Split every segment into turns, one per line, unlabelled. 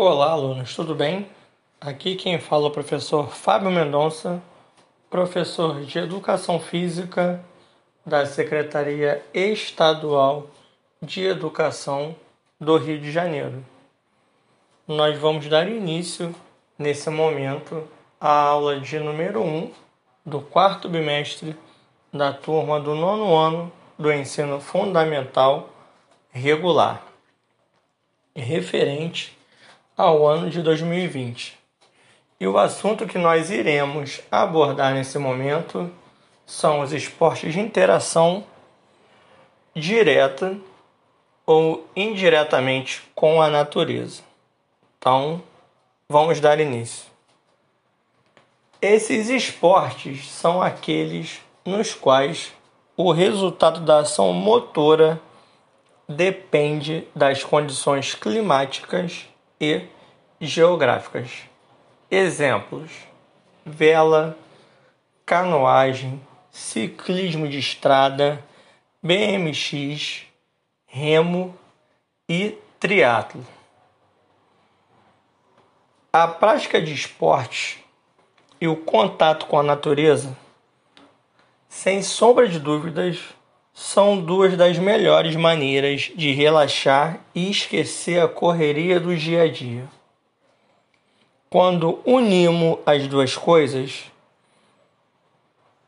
Olá, alunos, tudo bem? Aqui quem fala é o professor Fábio Mendonça, professor de Educação Física da Secretaria Estadual de Educação do Rio de Janeiro. Nós vamos dar início, nesse momento, à aula de número 1 do quarto bimestre da turma do nono ano do ensino fundamental regular, referente ao ano de 2020. E o assunto que nós iremos abordar nesse momento são os esportes de interação direta ou indiretamente com a natureza. Então, vamos dar início. Esses esportes são aqueles nos quais o resultado da ação motora depende das condições climáticas e geográficas. Exemplos: vela, canoagem, ciclismo de estrada, BMX, remo e triatlo. A prática de esportes e o contato com a natureza, sem sombra de dúvidas, são duas das melhores maneiras de relaxar e esquecer a correria do dia a dia. Quando unimos as duas coisas,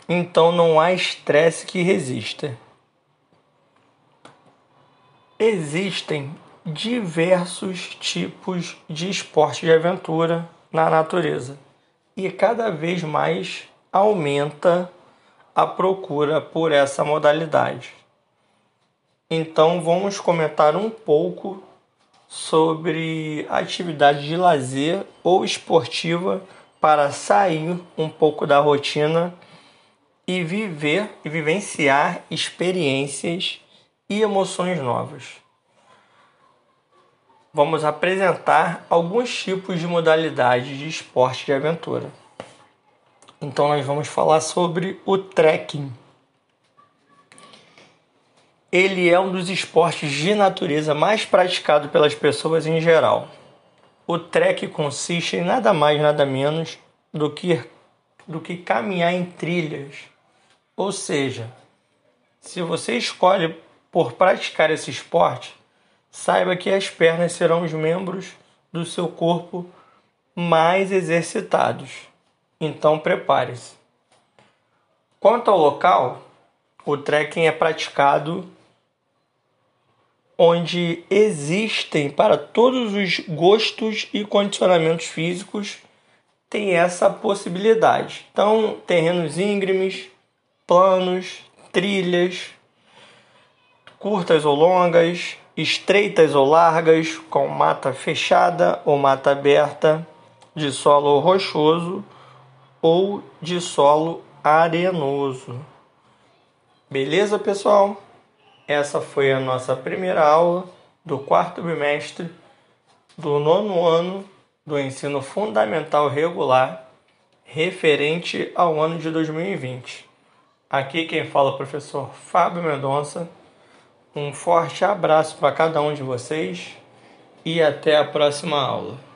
então não há estresse que resista. Existem diversos tipos de esporte de aventura na natureza e cada vez mais aumenta a procura por essa modalidade. Então vamos comentar um pouco sobre atividade de lazer ou esportiva para sair um pouco da rotina e viver e vivenciar experiências e emoções novas. Vamos apresentar alguns tipos de modalidades de esporte de aventura. Então nós vamos falar sobre o trekking. Ele é um dos esportes de natureza mais praticado pelas pessoas em geral. O trek consiste em nada mais nada menos do que do que caminhar em trilhas. Ou seja, se você escolhe por praticar esse esporte, saiba que as pernas serão os membros do seu corpo mais exercitados. Então prepare-se. Quanto ao local, o trekking é praticado onde existem para todos os gostos e condicionamentos físicos tem essa possibilidade. Então, terrenos íngremes, planos, trilhas, curtas ou longas, estreitas ou largas, com mata fechada ou mata aberta, de solo rochoso ou de solo arenoso. Beleza, pessoal? Essa foi a nossa primeira aula do quarto bimestre do nono ano do ensino fundamental regular referente ao ano de 2020. Aqui quem fala é o professor Fábio Mendonça. Um forte abraço para cada um de vocês e até a próxima aula.